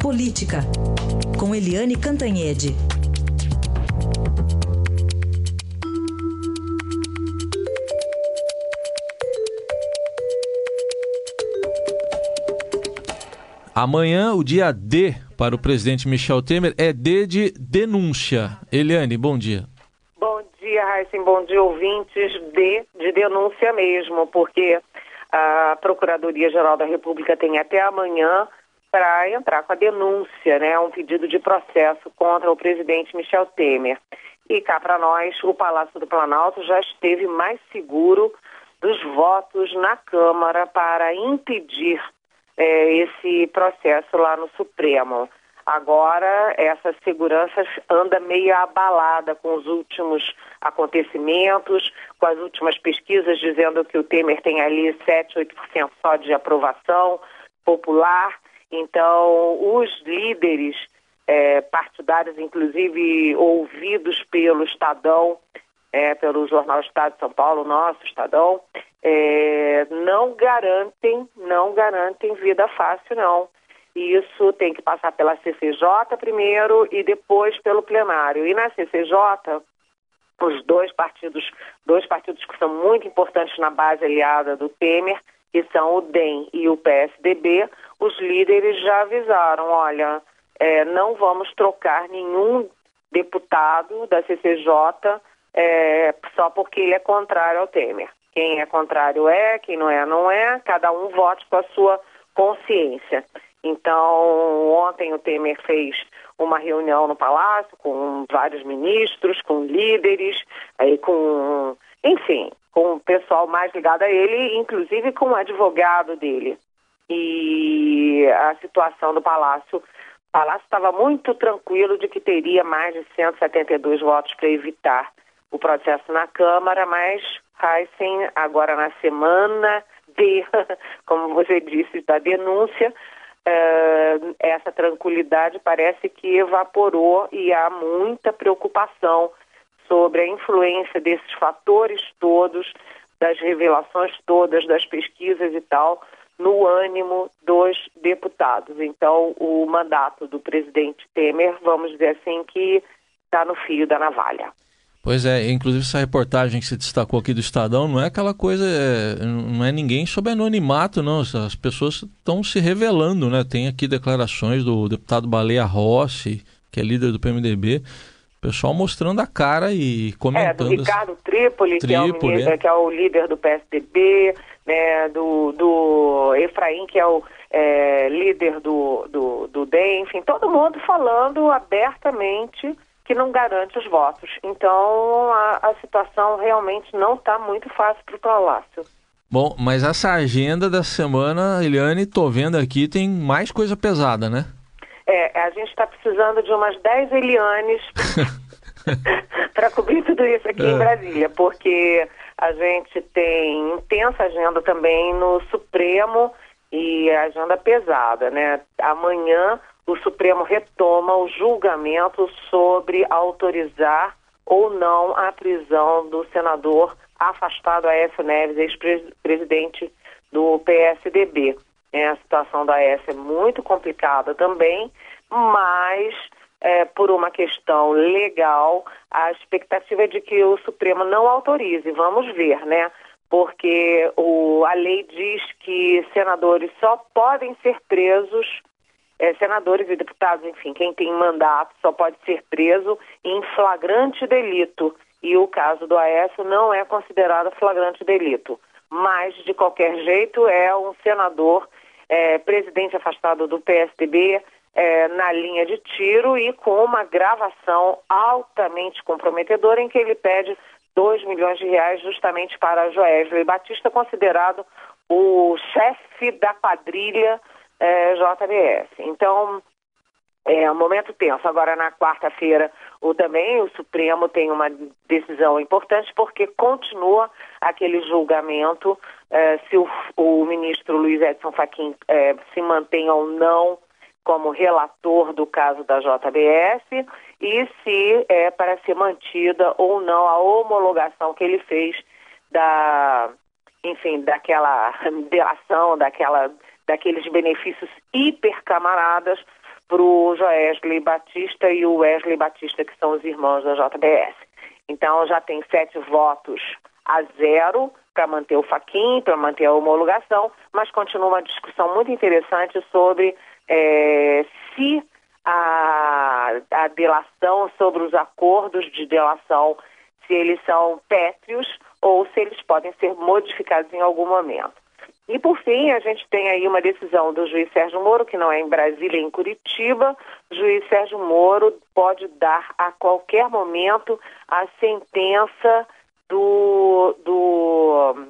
Política, com Eliane Cantanhede. Amanhã, o dia D para o presidente Michel Temer é D de denúncia. Eliane, bom dia. Bom dia, Raíssen. Bom dia, ouvintes. D de denúncia mesmo, porque a Procuradoria-Geral da República tem até amanhã para entrar com a denúncia, né, um pedido de processo contra o presidente Michel Temer. E cá para nós, o Palácio do Planalto já esteve mais seguro dos votos na Câmara para impedir é, esse processo lá no Supremo. Agora, essa segurança anda meio abalada com os últimos acontecimentos, com as últimas pesquisas dizendo que o Temer tem ali 7, 8% só de aprovação popular. Então, os líderes é, partidários, inclusive ouvidos pelo Estadão, é, pelo Jornal Estado de São Paulo, nosso Estadão, é, não garantem, não garantem vida fácil, não. Isso tem que passar pela CCJ primeiro e depois pelo plenário. E na CCJ, os dois partidos, dois partidos que são muito importantes na base aliada do Temer, que são o DEM e o PSDB, os líderes já avisaram, olha, é, não vamos trocar nenhum deputado da CCJ é, só porque ele é contrário ao Temer. Quem é contrário é, quem não é, não é, cada um vote com a sua consciência. Então, ontem o Temer fez uma reunião no Palácio com vários ministros, com líderes, aí com, enfim, com o pessoal mais ligado a ele, inclusive com o advogado dele. E a situação do Palácio, o Palácio estava muito tranquilo de que teria mais de 172 votos para evitar o processo na Câmara, mas Heisen, agora na semana de, como você disse, da denúncia, uh, essa tranquilidade parece que evaporou e há muita preocupação sobre a influência desses fatores todos, das revelações todas, das pesquisas e tal, no ânimo dos deputados. Então, o mandato do presidente Temer, vamos dizer assim, que está no fio da navalha. Pois é, inclusive essa reportagem que se destacou aqui do Estadão não é aquela coisa, é, não é ninguém sob anonimato, não. As pessoas estão se revelando, né? Tem aqui declarações do deputado Baleia Rossi, que é líder do PMDB, pessoal mostrando a cara e comentando. É, do Ricardo Trípoli, Trípoli que, é ministro, é. que, é o líder do PSDB, né, do, do Efraim, que é o é, líder do, do, do DEM, enfim, todo mundo falando abertamente que não garante os votos. Então, a, a situação realmente não está muito fácil para o Palácio. Bom, mas essa agenda da semana, Eliane, tô vendo aqui, tem mais coisa pesada, né? É, a gente está precisando de umas 10 Elianes para cobrir tudo isso aqui é. em Brasília, porque a gente tem intensa agenda também no Supremo e agenda pesada, né? Amanhã o Supremo retoma o julgamento sobre autorizar ou não a prisão do senador afastado Aécio Neves, ex-presidente do PSDB. É, a situação da Aécio é muito complicada também, mas é, por uma questão legal, a expectativa é de que o Supremo não autorize. Vamos ver, né? Porque o, a lei diz que senadores só podem ser presos é, senadores e deputados, enfim, quem tem mandato só pode ser preso em flagrante delito. E o caso do Aécio não é considerado flagrante delito. Mas, de qualquer jeito, é um senador, é, presidente afastado do PSDB, é, na linha de tiro e com uma gravação altamente comprometedora em que ele pede 2 milhões de reais justamente para Joesley Batista, considerado o chefe da quadrilha é, JBS. Então, é um momento tenso. Agora, na quarta-feira, o, também o Supremo tem uma decisão importante, porque continua aquele julgamento é, se o, o, ministro Luiz Edson Fachin é, se mantém ou não como relator do caso da JBS e se é para ser mantida ou não a homologação que ele fez da, enfim, daquela delação, daquela daqueles benefícios hipercamaradas para o Joesley Batista e o Wesley Batista, que são os irmãos da JBS. Então já tem sete votos a zero para manter o faquin, para manter a homologação, mas continua uma discussão muito interessante sobre é, se a, a delação, sobre os acordos de delação, se eles são pétreos ou se eles podem ser modificados em algum momento. E por fim, a gente tem aí uma decisão do juiz Sérgio Moro, que não é em Brasília, é em Curitiba. O juiz Sérgio Moro pode dar a qualquer momento a sentença do, do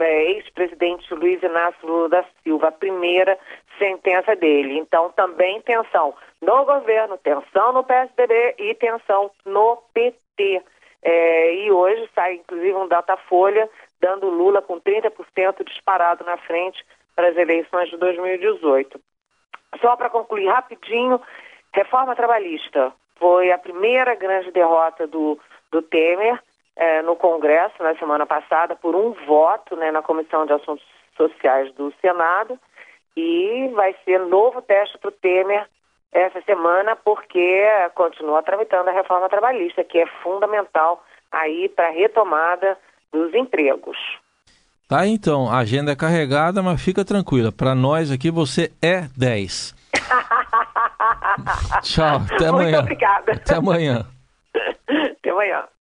é, ex-presidente Luiz Inácio Lula da Silva, a primeira sentença dele. Então, também tensão no governo, tensão no PSDB e tensão no PT. É, e hoje sai, inclusive, um Datafolha dando Lula com 30% disparado na frente para as eleições de 2018. Só para concluir rapidinho, reforma trabalhista foi a primeira grande derrota do, do Temer é, no Congresso na semana passada por um voto né, na Comissão de Assuntos Sociais do Senado e vai ser novo teste para o Temer essa semana porque continua tramitando a reforma trabalhista, que é fundamental aí para a retomada dos empregos. Tá, então, a agenda é carregada, mas fica tranquila. Para nós aqui, você é 10. Tchau, até amanhã. Muito obrigada. Até amanhã. até amanhã.